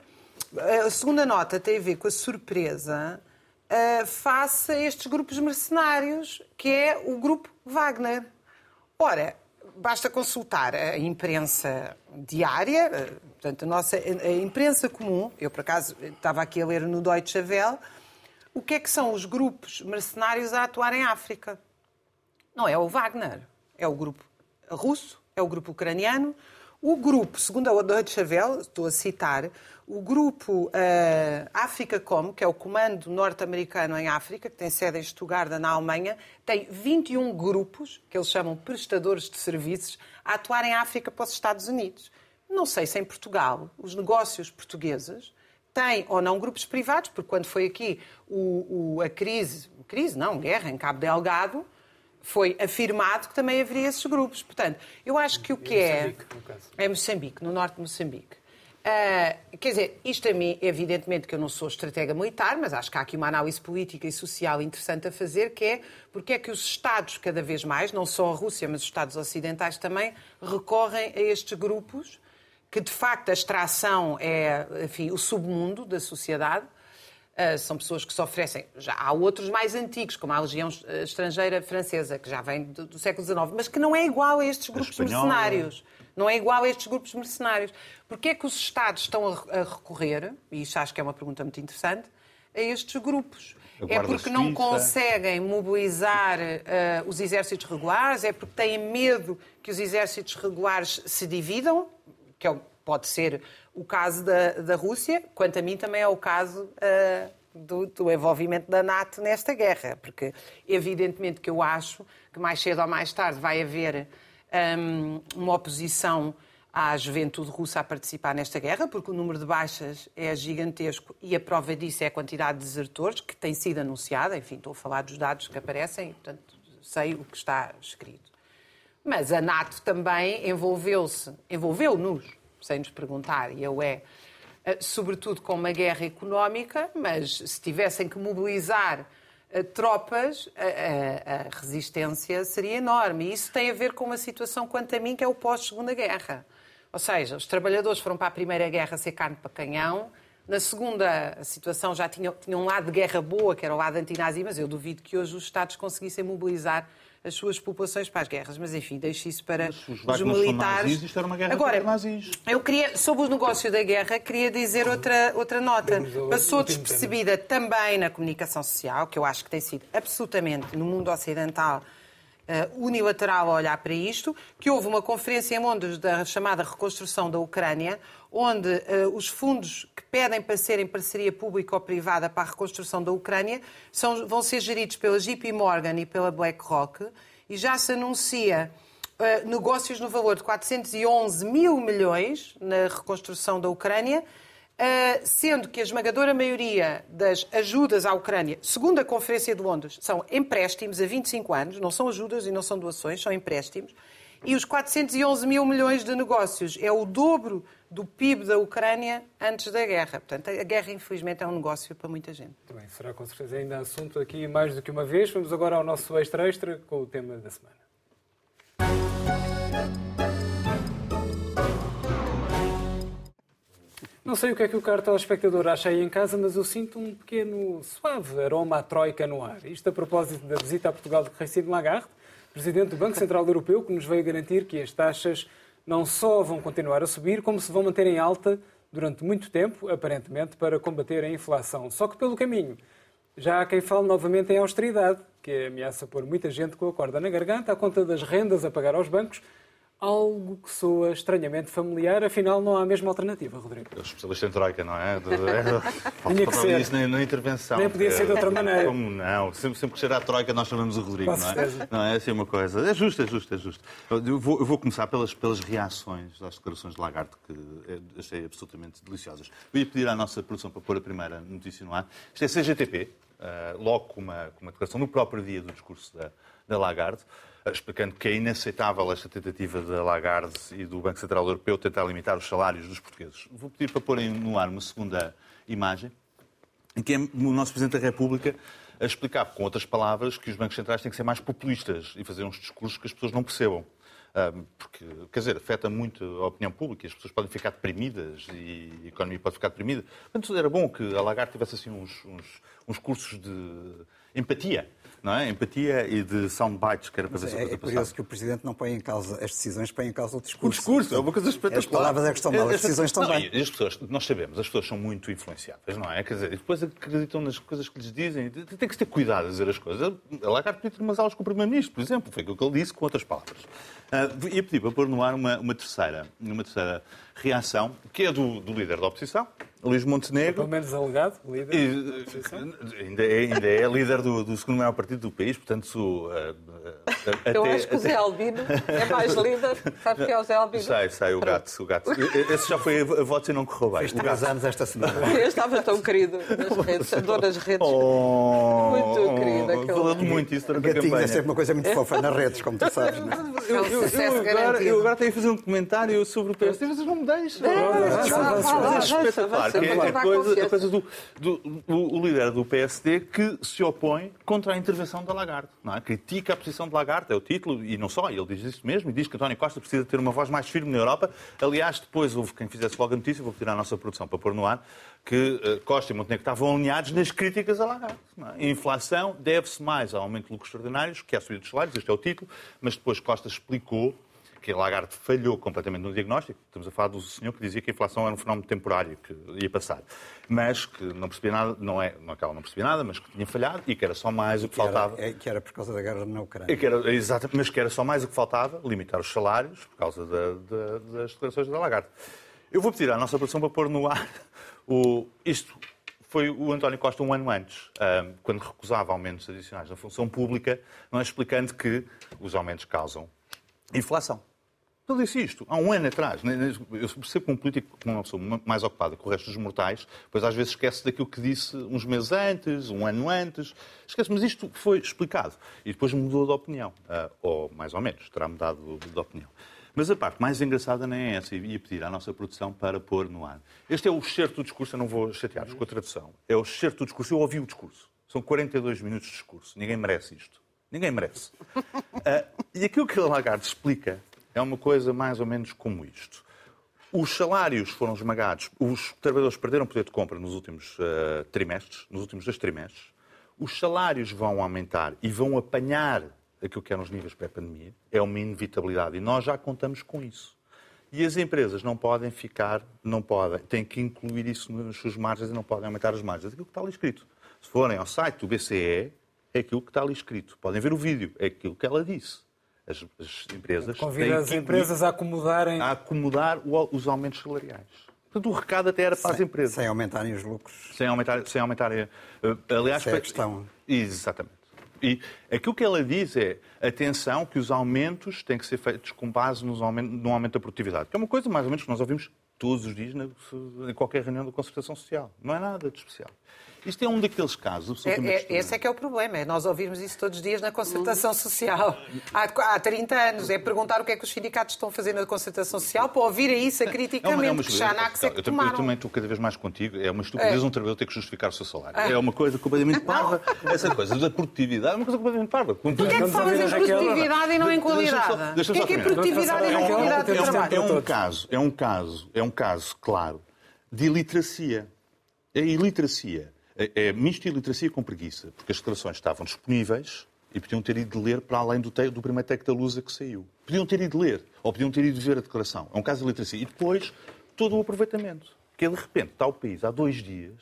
A segunda nota tem a ver com a surpresa eh, face a estes grupos mercenários, que é o grupo Wagner. Ora, basta consultar a imprensa diária, eh, portanto, a nossa a imprensa comum, eu por acaso estava aqui a ler no Deutsche Welle, o que é que são os grupos mercenários a atuar em África? Não é o Wagner, é o grupo russo, é o grupo ucraniano. O grupo, segundo a Deutsche Welle, estou a citar, o grupo eh, Africacom, que é o Comando Norte-Americano em África, que tem sede em Stuttgart, na Alemanha, tem 21 grupos, que eles chamam prestadores de serviços, a atuar em África para os Estados Unidos. Não sei se em Portugal os negócios portugueses têm ou não grupos privados, porque quando foi aqui o- o- a crise, crise não, guerra em Cabo Delgado, foi afirmado que também haveria esses grupos. Portanto, eu acho que o que é... Moçambique, no caso. É Moçambique, no norte de Moçambique. Ah, quer dizer, isto a mim, evidentemente que eu não sou estratega militar, mas acho que há aqui uma análise política e social interessante a fazer, que é porque é que os Estados, cada vez mais, não só a Rússia, mas os Estados ocidentais também, recorrem a estes grupos, que de facto a extração é, enfim, o submundo da sociedade, Uh, são pessoas que se oferecem. Já há outros mais antigos, como a Legião uh, Estrangeira Francesa, que já vem do, do século XIX, mas que não é igual a estes grupos espanhola. mercenários. Não é igual a estes grupos mercenários. Porquê é que os Estados estão a, a recorrer, e isso acho que é uma pergunta muito interessante, a estes grupos? A É porque não conseguem mobilizar uh, os exércitos regulares? É porque têm medo que os exércitos regulares se dividam? Que é o- pode ser o caso da, da Rússia, quanto a mim também é o caso uh, do, do envolvimento da NATO nesta guerra, porque evidentemente que eu acho que mais cedo ou mais tarde vai haver um, uma oposição à juventude russa a participar nesta guerra, porque o número de baixas é gigantesco e a prova disso é a quantidade de desertores que tem sido anunciada. Enfim, estou a falar dos dados que aparecem, portanto, sei o que está escrito. Mas a NATO também envolveu-se, envolveu-nos, sem nos perguntar, e eu é, eh, sobretudo com uma guerra económica, mas se tivessem que mobilizar eh, tropas, a, a, a, resistência seria enorme. E isso tem a ver com uma situação, quanto a mim, que é o pós-segunda guerra. Ou seja, os trabalhadores foram para a primeira guerra ser carne para canhão, na segunda a situação já tinha, tinha um lado de guerra boa, que era o lado antinazi, mas eu duvido que hoje os Estados conseguissem mobilizar as suas populações para as guerras. Mas enfim, deixo isso para os, militares. Nazis, isto era uma guerra Agora, nazis. eu queria, sobre o negócio da guerra, queria dizer outra, outra nota. Passou despercebida também na comunicação social, que eu acho que tem sido absolutamente no mundo ocidental unilateral a olhar para isto, que houve uma conferência em Londres da chamada reconstrução da Ucrânia, onde uh, os fundos que pedem para serem parceria pública ou privada para a reconstrução da Ucrânia são, vão ser geridos pela JP Morgan e pela BlackRock, e já se anuncia uh, negócios no valor de 411 mil milhões na reconstrução da Ucrânia, Uh, sendo que a esmagadora maioria das ajudas à Ucrânia, segundo a Conferência de Londres, são empréstimos a 25 anos, não são ajudas e não são doações, são empréstimos. E os 411 mil milhões de negócios é o dobro do PIB da Ucrânia antes da guerra. Portanto, a guerra, infelizmente, é um negócio para muita gente. Bem, será com certeza ainda assunto aqui mais do que uma vez. Vamos agora ao nosso extra-extra com o tema da semana. Não sei o que é que o caro telespectador acha aí em casa, mas eu sinto um pequeno suave aroma à troika no ar. Isto a propósito da visita a Portugal de Christine Lagarde, presidente do Banco Central Europeu, que nos veio garantir que as taxas não só vão continuar a subir, como se vão manter em alta durante muito tempo, aparentemente, para combater a inflação. Só que pelo caminho, já há quem fale novamente em austeridade, que ameaça pôr muita gente com a corda na garganta à conta das rendas a pagar aos bancos algo que soa estranhamente familiar, afinal não há a mesma alternativa, Rodrigo. O especialista em troika, não é? (laughs) Tinha que ser. isso na, na, intervenção. Nem podia ser de outra maneira. Como não? Sempre, sempre que chegar a troika nós chamamos o Rodrigo, não é? Não é assim uma coisa. É justo, é justo, é justo. Eu vou, eu vou começar pelas, pelas reações às declarações de Lagarde, que achei absolutamente deliciosas. Eu ia pedir à nossa produção para pôr a primeira notícia no ar. Isto é CGTP, uh, logo com uma, com uma declaração no próprio dia do discurso da, da Lagarde explicando que é inaceitável esta tentativa da Lagarde e do Banco Central Europeu tentar limitar os salários dos portugueses. Vou pedir para porem no ar uma segunda imagem, em que é o nosso Presidente da República a explicar, com outras palavras, que os bancos centrais têm que ser mais populistas e fazer uns discursos que as pessoas não percebam. Porque, quer dizer, afeta muito a opinião pública, as pessoas podem ficar deprimidas e a economia pode ficar deprimida. Portanto, era bom que a Lagarde tivesse assim uns, uns, uns cursos de empatia não é? Empatia e de soundbites, que era para ver se é, é curioso que o Presidente não põe em causa as decisões, põe em causa o discurso. O discurso, é uma coisa espetacular. As palavras é que estão mal, as decisões estão bem. As pessoas, nós sabemos, as pessoas são muito influenciáveis, não é? Quer dizer, depois acreditam nas coisas que lhes dizem. Tem que ter cuidado a dizer as coisas. A Lagarde podia ter umas aulas com o Primeiro-Ministro, por exemplo. Foi aquilo que ele disse com outras palavras. Uh, ia pedir para pôr no ar uma, uma, terceira, uma terceira reação, que é do, do líder da oposição, Luís Montenegro. Pelo menos alegado, líder. E, ainda, é, ainda é líder do, do, segundo maior partido do país, portanto. uh, uh, Eu até, acho que o Zé Albino é mais líder. Sabe que é o Zé Albino? Sai, sai, o gato, o gato. Esse já foi a voto e não correu bem. Fiz três anos esta semana. Eu estava tão querido nas redes, adoro as redes. Oh, muito querido. Falando muito isso durante a campanha. é sempre uma coisa muito fofa nas redes, como tu sabes. Não é? eu, eu, eu, agora, eu agora tenho que fazer um comentário sobre o PSD, vocês não me deixam. É espetacular que é a coisa, a coisa do, do, do, o líder do PSD que se opõe contra a intervenção da Lagarde. Não é? Critica a posição de Lagarde, é o título, e não só, ele diz isso mesmo, e diz que António Costa precisa ter uma voz mais firme na Europa. Aliás, depois houve quem fizesse logo a notícia, vou pedir à nossa produção para pôr no ar, que uh, Costa e Montenegro estavam alinhados nas críticas a Lagarde. É? A inflação deve-se mais ao aumento de lucros extraordinários, que é a subida dos salários, este é o título, mas depois Costa explicou que a Lagarde falhou completamente no diagnóstico. Estamos a falar do senhor que dizia que a inflação era um fenómeno temporário, que ia passar. Mas que não percebia nada, não é, não é que ela não percebia nada, mas que tinha falhado e que era só mais o que, que faltava. Era, é, que era por causa da guerra na Ucrânia. Que era, exato, mas que era só mais o que faltava, limitar os salários, por causa da, da, das declarações da Lagarde. Eu vou pedir à nossa produção para pôr no ar o, isto foi o António Costa um ano antes, quando recusava aumentos adicionais na função pública, não é explicando que os aumentos causam inflação. Ele disse isto há um ano atrás. Eu percebo que um político, como uma pessoa mais ocupada com o resto dos mortais, pois às vezes esquece daquilo que disse uns meses antes, um ano antes. Esquece, mas isto foi explicado. E depois mudou de opinião. Ah, ou mais ou menos, terá mudado de opinião. Mas a parte mais engraçada nem é essa. E pedir à nossa produção para pôr no ar. Este é o excerto do discurso, eu não vou chatear-vos com a tradução. É o excerto do discurso. Eu ouvi o discurso. São 42 minutos de discurso. Ninguém merece isto. Ninguém merece. Uh, (laughs) e aquilo que a Lagarde explica é uma coisa mais ou menos como isto. Os salários foram esmagados, os trabalhadores perderam poder de compra nos últimos uh, trimestres, nos últimos dois trimestres. Os salários vão aumentar e vão apanhar aquilo que eram os níveis pré-pandemia. É uma inevitabilidade e nós já contamos com isso. E as empresas não podem ficar, não podem, têm que incluir isso nas suas margens e não podem aumentar as margens. Aquilo que está ali escrito. Se forem ao site do BCE, é aquilo que está ali escrito. Podem ver o vídeo, é aquilo que ela disse as, as empresas. Convida as empresas a acomodarem. A acomodar os aumentos salariais. Portanto, o recado até era para sem, as empresas. Sem aumentarem os lucros. Sem aumentar, sem aumentarem. Eh, aliás, Essa é a questão. Exatamente. E aquilo que ela diz é, atenção, que os aumentos têm que ser feitos com base no aumento, no aumento da produtividade. Que é uma coisa, mais ou menos, que nós ouvimos todos os dias em qualquer reunião da concertação social. Não é nada de especial. Isto é um daqueles casos absolutamente é, é, Esse é que é o problema, é nós ouvirmos isso todos os dias na concertação social. Há, há 30 anos, é perguntar o que é que os sindicatos estão a fazer na concertação social para ouvirem isso acriticamente, é uma, é que já na que eu, também estou cada vez mais contigo, é uma estupidez é. um trabalhador ter que justificar o seu salário. É, é uma coisa completamente (laughs) parva. Essa coisa da produtividade é uma coisa completamente parva. Porquê é que falas em produtividade e não em qualidade? O que é que é produtividade e não qualidade de trabalho? É um caso, é um caso, é um caso, claro, de iliteracia. A iliteracia é, é misto de iliteracia com preguiça, porque as declarações estavam disponíveis e podiam ter ido ler para além do, te, do primeiro texto da Lusa que saiu. Podiam ter ido ler, ou podiam ter ido ver a declaração. É um caso de iliteracia. E depois, todo o aproveitamento. Que é, de repente, está o país há dois dias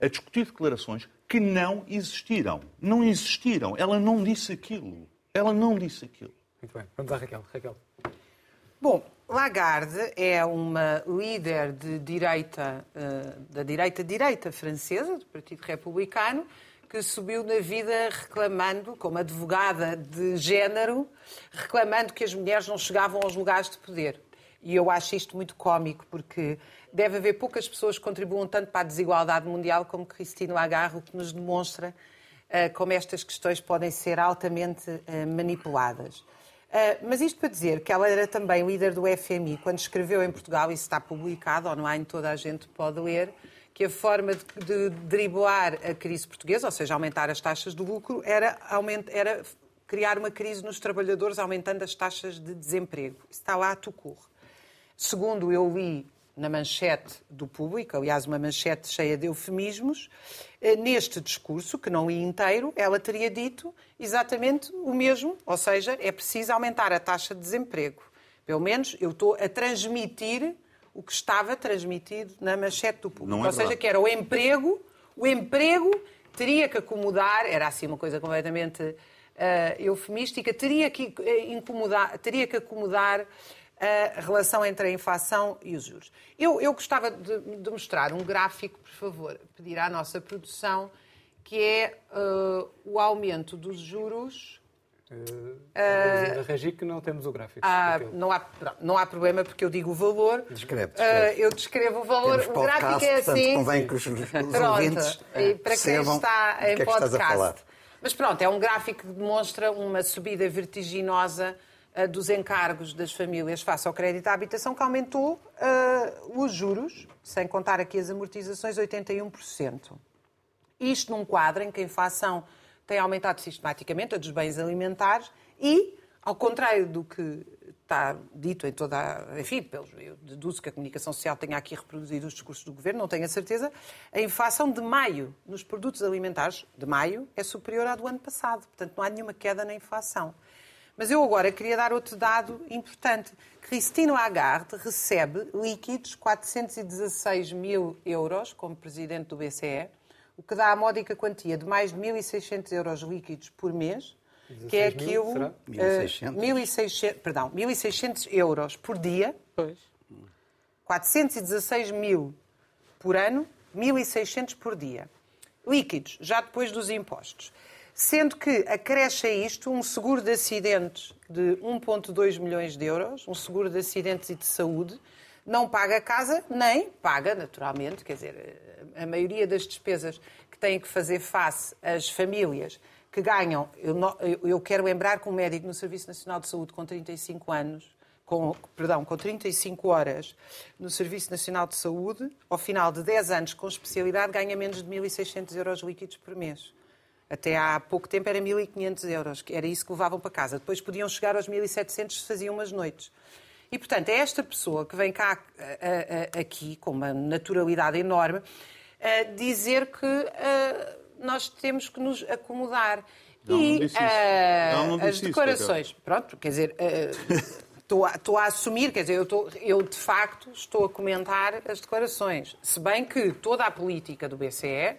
a discutir declarações que não existiram. Não existiram. Ela não disse aquilo. Ela não disse aquilo. Muito bem. Vamos à Raquel. Raquel. Bom, Lagarde é uma líder de direita, eh, da direita-direita francesa, do Partido Republicano, que subiu na vida reclamando, como advogada de género, reclamando que as mulheres não chegavam aos lugares de poder. E eu acho isto muito cômico, porque deve haver poucas pessoas que contribuam tanto para a desigualdade mundial como Christine Lagarde, o que nos demonstra uh, como estas questões podem ser altamente uh, manipuladas. Uh, mas isto para dizer que ela era também líder do FMI quando escreveu em Portugal, isso está publicado online, toda a gente pode ler, que a forma de, de driblar a crise portuguesa, ou seja, aumentar as taxas de lucro, era, era criar uma crise nos trabalhadores, aumentando as taxas de desemprego. Isso está lá a tucur. Segundo eu li na manchete do público, aliás, uma manchete cheia de eufemismos, eh, neste discurso, que não ia inteiro, ela teria dito exatamente o mesmo, ou seja, é preciso aumentar a taxa de desemprego. Pelo menos eu estou a transmitir o que estava transmitido na manchete do público. É ou seja, que era o emprego, o emprego teria que acomodar, era assim uma coisa completamente uh, eufemística, teria que, uh, incomodar, teria que acomodar a relação entre a inflação e os juros. Eu, eu gostava de, de, mostrar um gráfico, por favor, pedir à nossa produção, que é uh, o aumento dos juros. Uh, uh, Regi que não temos o gráfico. Ah, não, há, não há problema porque eu digo o valor. Descreve, descreve. Uh, eu descrevo o valor. Temos o gráfico é assim. Convém que os, os ouvintes e para quem está em que é que podcast. Mas pronto, é um gráfico que demonstra uma subida vertiginosa dos encargos das famílias face ao crédito à habitação, que aumentou uh, os juros, sem contar aqui as amortizações, 81%. Isto num quadro em que a inflação tem aumentado sistematicamente, a dos bens alimentares, e, ao contrário do que está dito em toda a. Enfim, eu deduzo que a comunicação social tenha aqui reproduzido os discursos do governo, não tenho a certeza. A inflação de maio nos produtos alimentares, de maio, é superior à do ano passado. Portanto, não há nenhuma queda na inflação. Mas eu agora queria dar outro dado importante. Cristino Lagarde recebe líquidos 416 mil euros como presidente do BCE, o que dá a módica quantia de mais de 1.600 euros líquidos por mês, que é aquilo... Mil, 1.600? Uh, 1.600, perdão, 1.600 euros por dia. Pois. 416 mil por ano, 1.600 por dia. Líquidos, já depois dos impostos. Sendo que acresce a isto um seguro de acidentes de 1,2 milhões de euros, um seguro de acidentes e de saúde, não paga casa, nem paga, naturalmente, quer dizer, a maioria das despesas que têm que fazer face as famílias que ganham. Eu, eu quero lembrar que um médico no Serviço Nacional de Saúde com 35 anos, com, perdão, com 35 horas no Serviço Nacional de Saúde, ao final de 10 anos com especialidade, ganha menos de 1.600 euros líquidos por mês. Até há pouco tempo era 1.500 euros, que era isso que levavam para casa. Depois podiam chegar aos 1.700 se faziam umas noites. E, portanto, é esta pessoa que vem cá aqui, com uma naturalidade enorme, dizer que nós temos que nos acomodar. Não, e não não, não as decorações, isso, pronto, quer dizer, estou, a, estou a assumir, quer dizer, eu, estou, eu de facto estou a comentar as declarações. Se bem que toda a política do BCE,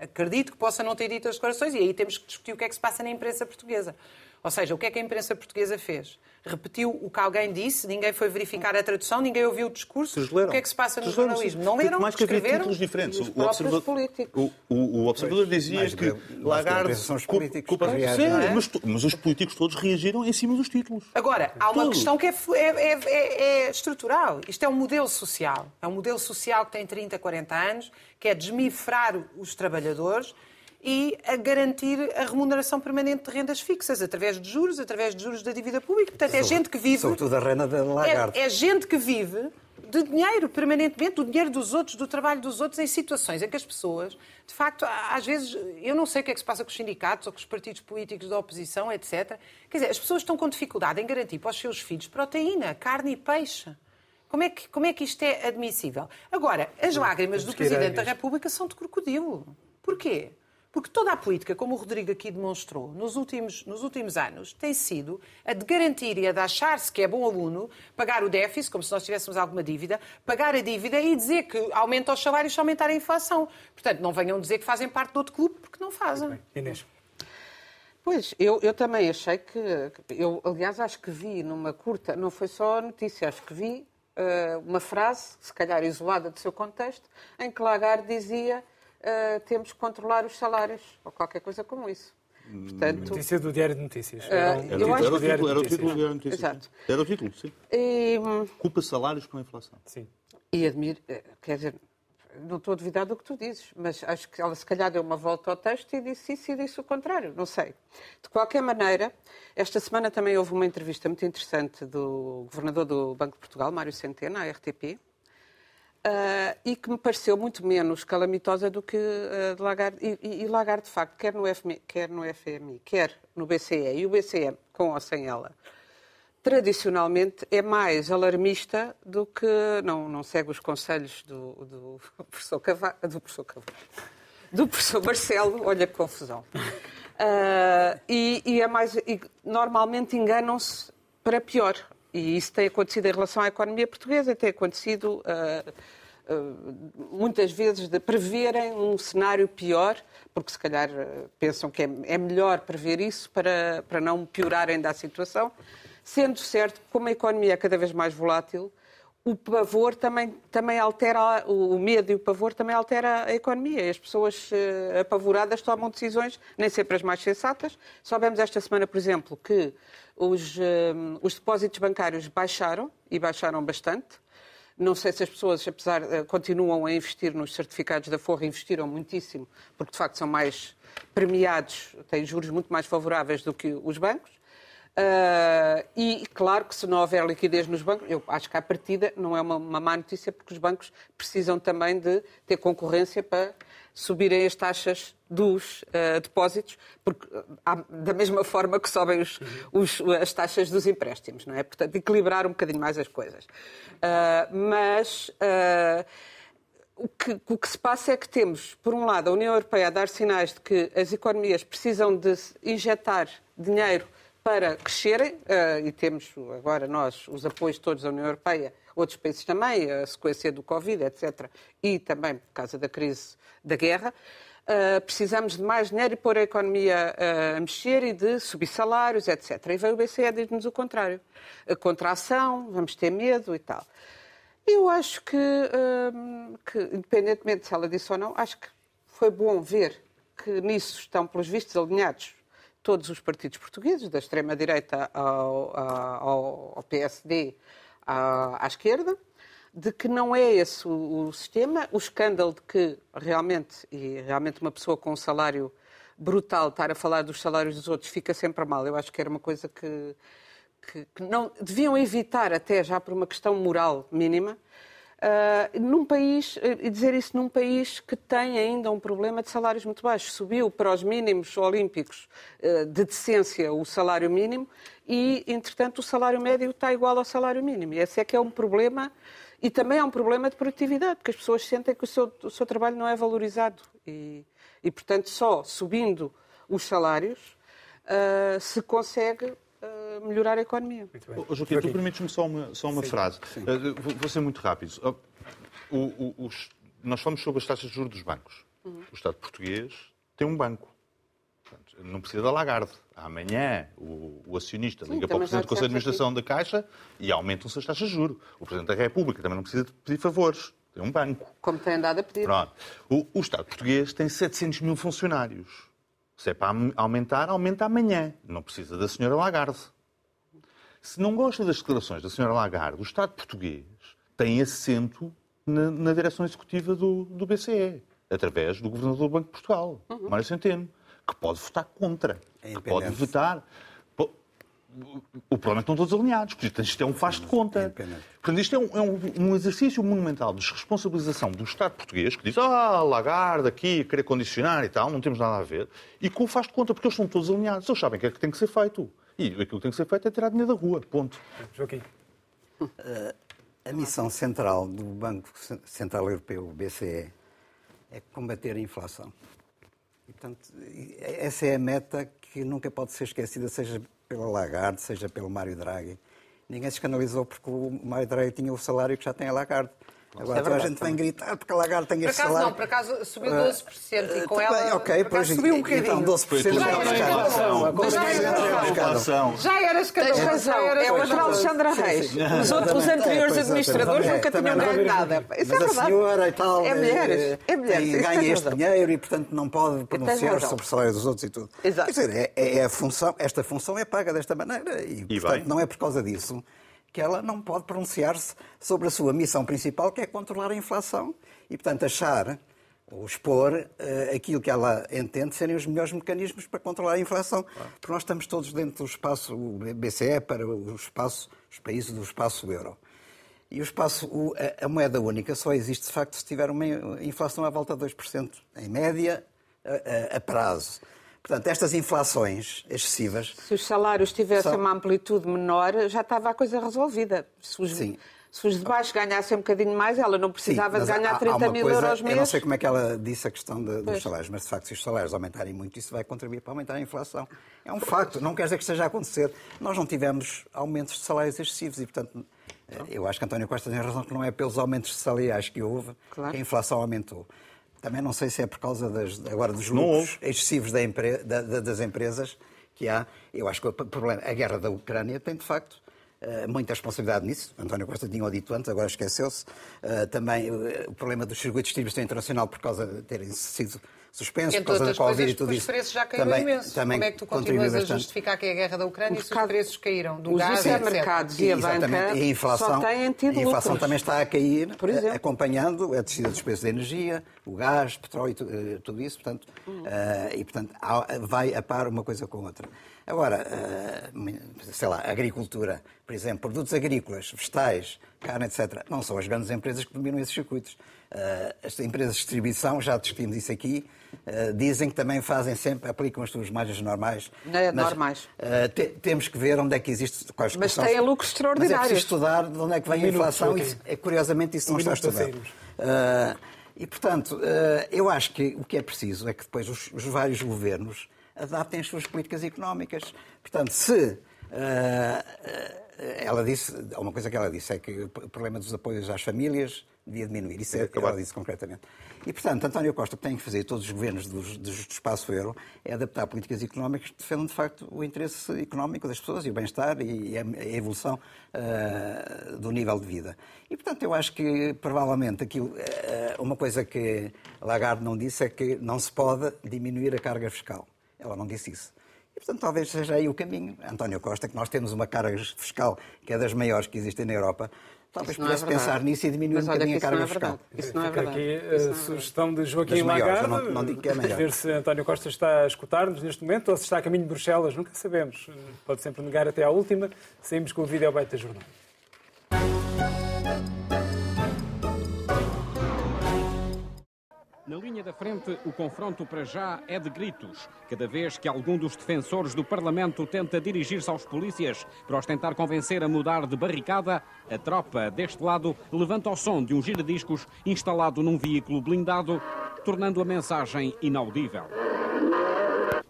acredito que possa não ter dito as declarações, e aí temos que discutir o que é que se passa na imprensa portuguesa. Ou seja, o que é que a imprensa portuguesa fez? Repetiu o que alguém disse, ninguém foi verificar a tradução, ninguém ouviu o discurso. O que é que se passa no jornalismo? Não leram, mais que escreveram? títulos diferentes. Os o, políticos. O, o, o observador pois, dizia que Lagarde... São os políticos culpa, sim, é? mas, mas, os políticos todos reagiram em cima dos títulos. Agora, há uma todos. questão que é, é, é, é estrutural. Isto é um modelo social. É um modelo social que tem 30, 40 anos, que é desmifrar os trabalhadores e a garantir a remuneração permanente de rendas fixas, através de juros, através de juros da dívida pública. Portanto, é gente que vive. Sobretudo a renda da Lagarde. É, é gente que vive de dinheiro permanentemente, do dinheiro dos outros, do trabalho dos outros, em situações em que as pessoas, de facto, às vezes, eu não sei o que é que se passa com os sindicatos ou com os partidos políticos da oposição, etc. Quer dizer, as pessoas estão com dificuldade em garantir para os seus filhos proteína, carne e peixe. Como é que, como é que isto é admissível? Agora, as lágrimas do Presidente da República são de crocodilo. Porquê? Porque toda a política, como o Rodrigo aqui demonstrou, nos últimos, nos últimos anos, tem sido a de garantir e a de achar-se que é bom aluno, pagar o déficit, como se nós tivéssemos alguma dívida, pagar a dívida e dizer que aumenta os salários se aumentar a inflação. Portanto, não venham dizer que fazem parte de outro clube, porque não fazem. Inês. Pois, eu, eu também achei que. Eu, aliás, acho que vi numa curta, não foi só a notícia, acho que vi uh, uma frase, se calhar isolada do seu contexto, em que Lagarde dizia uh, temos que controlar os salários, ou qualquer coisa como isso. Portanto, Notícia do Diário de Notícias. Uh, era, era, o, era, o título, era o título do Diário de Notícias. Exato. Era o título, sim. E, Culpa salários com a inflação. Sim. E admiro, eh, quer dizer, não estou a duvidar do que tu dizes, mas acho que ela se calhar deu uma volta ao texto e disse isso e disse o contrário, não sei. De qualquer maneira, esta semana também houve uma entrevista muito interessante do governador do Banco de Portugal, Mário Centeno, à RTP, Uh, e que me pareceu muito menos calamitosa do que uh, de Lagarde. E, e, Lagarde, de facto, quer no, FMI, quer no FMI, quer no BCE, e o BCE, com ou sem ela, tradicionalmente é mais alarmista do que. Não, não segue os conselhos do, do professor Cavaco. Do professor Cavaco. Do professor Marcelo, olha que confusão. Uh, e, e, é mais. E normalmente enganam-se para pior. E isso tem acontecido em relação à economia portuguesa, tem acontecido uh, uh, muitas vezes de preverem um cenário pior, porque se calhar pensam que é, é, melhor prever isso para, para não piorar ainda a situação. Sendo certo, como a economia é cada vez mais volátil, o pavor também, também altera, o medo e o pavor também altera a economia. As pessoas uh, apavoradas tomam decisões, nem sempre as mais sensatas. Soubemos esta semana, por exemplo, que os, uh, os depósitos bancários baixaram, e baixaram bastante. Não sei se as pessoas, apesar, uh, continuam a investir nos certificados da Forra, investiram muitíssimo, porque de facto são mais premiados, têm juros muito mais favoráveis do que os bancos. Uh, e claro que se não houver liquidez nos bancos, eu acho que à partida não é uma, uma má notícia, porque os bancos precisam também de ter concorrência para subirem as taxas dos uh, depósitos, porque, uh, da mesma forma que sobem os, os, as taxas dos empréstimos, não é? Portanto, equilibrar um bocadinho mais as coisas. mas o que, o que, se passa é que temos, por um lado, a União Europeia a dar sinais de que as economias precisam de injetar dinheiro para crescerem, uh, e temos agora nós os apoios todos da União Europeia, outros países também, a sequência do Covid, etc., e também por causa da crise da guerra, uh, precisamos de mais dinheiro e pôr a economia uh, a mexer e de subir salários, etc. E veio o BCE a dizer-nos o contrário. A contração, vamos ter medo e tal. Eu acho que, que, independentemente se ela disse ou não, acho que foi bom ver que nisso estão, pelos vistos, alinhados todos os partidos portugueses, da extrema-direita ao, ao, ao, PSD à, à, esquerda, de que não é esse o, o, sistema, o escândalo de que realmente, e realmente uma pessoa com um salário brutal estar a falar dos salários dos outros fica sempre mal. Eu acho que era uma coisa que, que, que não deviam evitar até já por uma questão moral mínima, Uh, num país, e dizer isso num país que tem ainda um problema de salários muito baixos. Subiu para os mínimos olímpicos uh, de decência o salário mínimo e, entretanto, o salário médio está igual ao salário mínimo. E esse é que é um problema, e também é um problema de produtividade, porque as pessoas sentem que o seu, o seu trabalho não é valorizado. E, e, portanto, só subindo os salários uh, se consegue melhorar a economia. Oh, Joaquim, tu permites-me só uma, só uma Sim. frase. Sim. Uh, vou ser muito rápido. Uh, o, o, os, nós falamos sobre as taxas de juros dos bancos. Uhum. O Estado português tem um banco. Portanto, não precisa da Lagarde. Amanhã o, o acionista Sim, liga para o Presidente do Conselho de Administração da Caixa e aumentam-se as taxas de juros. O Presidente da República também não precisa de pedir favores. Tem um banco. Como tem andado a pedir. Pronto. O, o Estado português tem 700 mil funcionários. Se é para aumentar, aumenta amanhã. Não precisa da senhora Lagarde. Se não gosta das declarações da senhora Lagarde, o Estado português tem assento na, na direção executiva do, do, BCE, através do governador do Banco de Portugal, uhum. Mário Centeno, que pode votar contra, é que pode votar. O problema é que estão todos alinhados, porque isto é um faz de conta. É Portanto, isto é, um, é um, um, exercício monumental de desresponsabilização do Estado português, que diz, ah, Lagarde aqui, querer condicionar e tal, não temos nada a ver, e com o faz de conta, porque eles estão todos alinhados, eles sabem o que é que tem que ser feito. E aquilo que tem que ser feito é tirar dinheiro da rua. Ponto. Joaquim. Uh, a missão central do Banco Central Europeu, o BCE, é combater a inflação. E, portanto, essa é a meta que nunca pode ser esquecida, seja pela Lagarde, seja pelo Mário Draghi. Ninguém se escandalizou porque o Mário Draghi tinha o salário que já tem a Lagarde. Agora é toda a gente vem gritar porque a Lagarde tem este salário. Não, por acaso subiu 12% uh, e com uh, ela ok, pois, subiu um bocadinho. Então 12% já era escandaloso. Já era escandaloso. razão. É outra Alexandra Reis. Os, outros, os anteriores administradores nunca tinham ganho nada. Isso é verdade. a senhora e tal... É mulheres. É mulheres. E ganha este dinheiro e, portanto, não pode pronunciar sobre o salário dos outros e tudo. Exato. Quer dizer, é a função, esta função é paga desta maneira e, portanto, não é por causa disso que ela não pode pronunciar-se sobre a sua missão principal, que é controlar a inflação e, portanto, achar ou expor uh, aquilo que ela entende serem os melhores mecanismos para controlar a inflação. Claro. Porque nós estamos todos dentro do espaço o BCE para o espaço, os países do espaço euro. E o espaço, o, a, a, moeda única só existe, de facto, se tiver uma inflação à volta de 2%, em média, a, a, a prazo. Portanto, estas inflações excessivas. Se os salários tivessem são... uma amplitude menor, já estava a coisa resolvida. Se os, Sim. Se os de baixo ganhassem um bocadinho mais, ela não precisava Sim, de ganhar 30 há mil coisa, euros mês. Eu não sei como é que ela disse a questão de, dos salários, mas de facto, se os salários aumentarem muito, isso vai contribuir para aumentar a inflação. É um facto, não quer dizer que esteja a acontecer. Nós não tivemos aumentos de salários excessivos e, portanto, eu acho que António Costa tem razão que não é pelos aumentos salariais que houve claro. que a inflação aumentou. Também não sei se é por causa das, agora dos lucros excessivos da empre, da, das empresas que há. Eu acho que o problema, a guerra da Ucrânia tem, de facto, eh, muita responsabilidade nisso. António Costa tinha o dito antes, agora esqueceu-se. Eh, também eh, o problema dos circuitos de distribuição internacional por causa de terem sido suspensos por causa da Covid coisas, e tudo isso. Os preços já caíram também, imenso. Também Como é que tu continuas a justificar que é a guerra da Ucrânia se os preços caíram do os gás, mercados e a banca e a inflação, só têm tido A inflação lucros. também está a cair, acompanhando a descida dos preços da energia, o gás, petróleo, tudo isso. Portanto, hum. uh, e, portanto, vai a par uma coisa com a outra. Agora, uh, sei lá, agricultura, por exemplo, produtos agrícolas, vegetais, carne, etc., não são as grandes empresas que dominam esses circuitos. Uh, as empresas de distribuição, já discutimos isso aqui, uh, dizem que também fazem sempre, aplicam as suas margens normais. É, normais. Uh, te, temos que ver onde é que existe. Quais, mas têm são, lucros extraordinários. Mas é preciso estudar de onde é que vem um a inflação e, é, curiosamente, isso um não está estudado. e, portanto, eu acho que o que é preciso é que depois os, os vários governos adaptem as suas políticas económicas. Portanto, se ela disse, uma coisa que ela disse é que o problema dos apoios às famílias devia diminuir. Isso é, ela disse concretamente. E, portanto, António Costa, o que tem que fazer, todos os governos do, do, do espaço euro, é adaptar políticas económicas que defendam, de facto, o interesse económico das pessoas e o bem-estar e a, a evolução uh, do nível de vida. E, portanto, eu acho que, provavelmente, aquilo, uh, uma coisa que Lagarde não disse é que não se pode diminuir a carga fiscal. Ela não disse isso. E, portanto, talvez seja aí o caminho. António Costa, que nós temos uma carga fiscal que é das maiores que existem na Europa, talvez Isso é pudesse verdade. pensar nisso e diminuir Mas um bocadinho a carga é fiscal. Isso não é Fica verdade. aqui a é sugestão de Joaquim Lagarde. não- não digo que é a maior. Ver se António Costa está a escutar-nos neste momento ou se está a caminho de Bruxelas, nunca sabemos. Pode sempre negar até à última. Saímos com o vídeo ao Beta Jornal. Na linha da frente, o confronto para já é de gritos. Cada vez que algum dos defensores do Parlamento tenta dirigir-se aos polícias para os tentar convencer a mudar de barricada, a tropa deste lado levanta o som de um giradiscos instalado num veículo blindado, tornando a mensagem inaudível.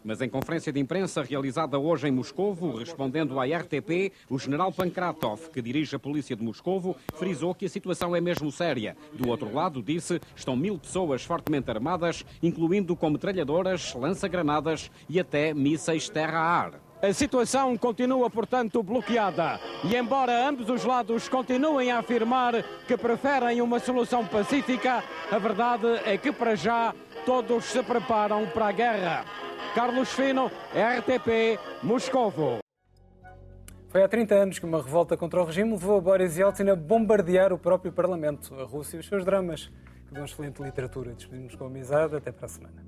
Mas em conferência de imprensa realizada hoje em Moscovo, respondendo à RTP, o general Pankratov, que dirige a polícia de Moscovo, frisou que a situação é mesmo séria. Do outro lado, disse, estão mil pessoas fortemente armadas, incluindo com metralhadoras, lança-granadas e até mísseis terra-ar. A situação continua, portanto, bloqueada. E embora ambos os lados continuem a afirmar que preferem uma solução pacífica, a verdade é que, para já, todos se preparam para a guerra. Carlos Fino, RTP, Moscovo. Foi há 30 anos que uma revolta contra o regime levou a Boris Yeltsin a bombardear o próprio Parlamento, a Rússia e os seus dramas. Que dão excelente literatura. Despedimos com amizade. Até para a semana.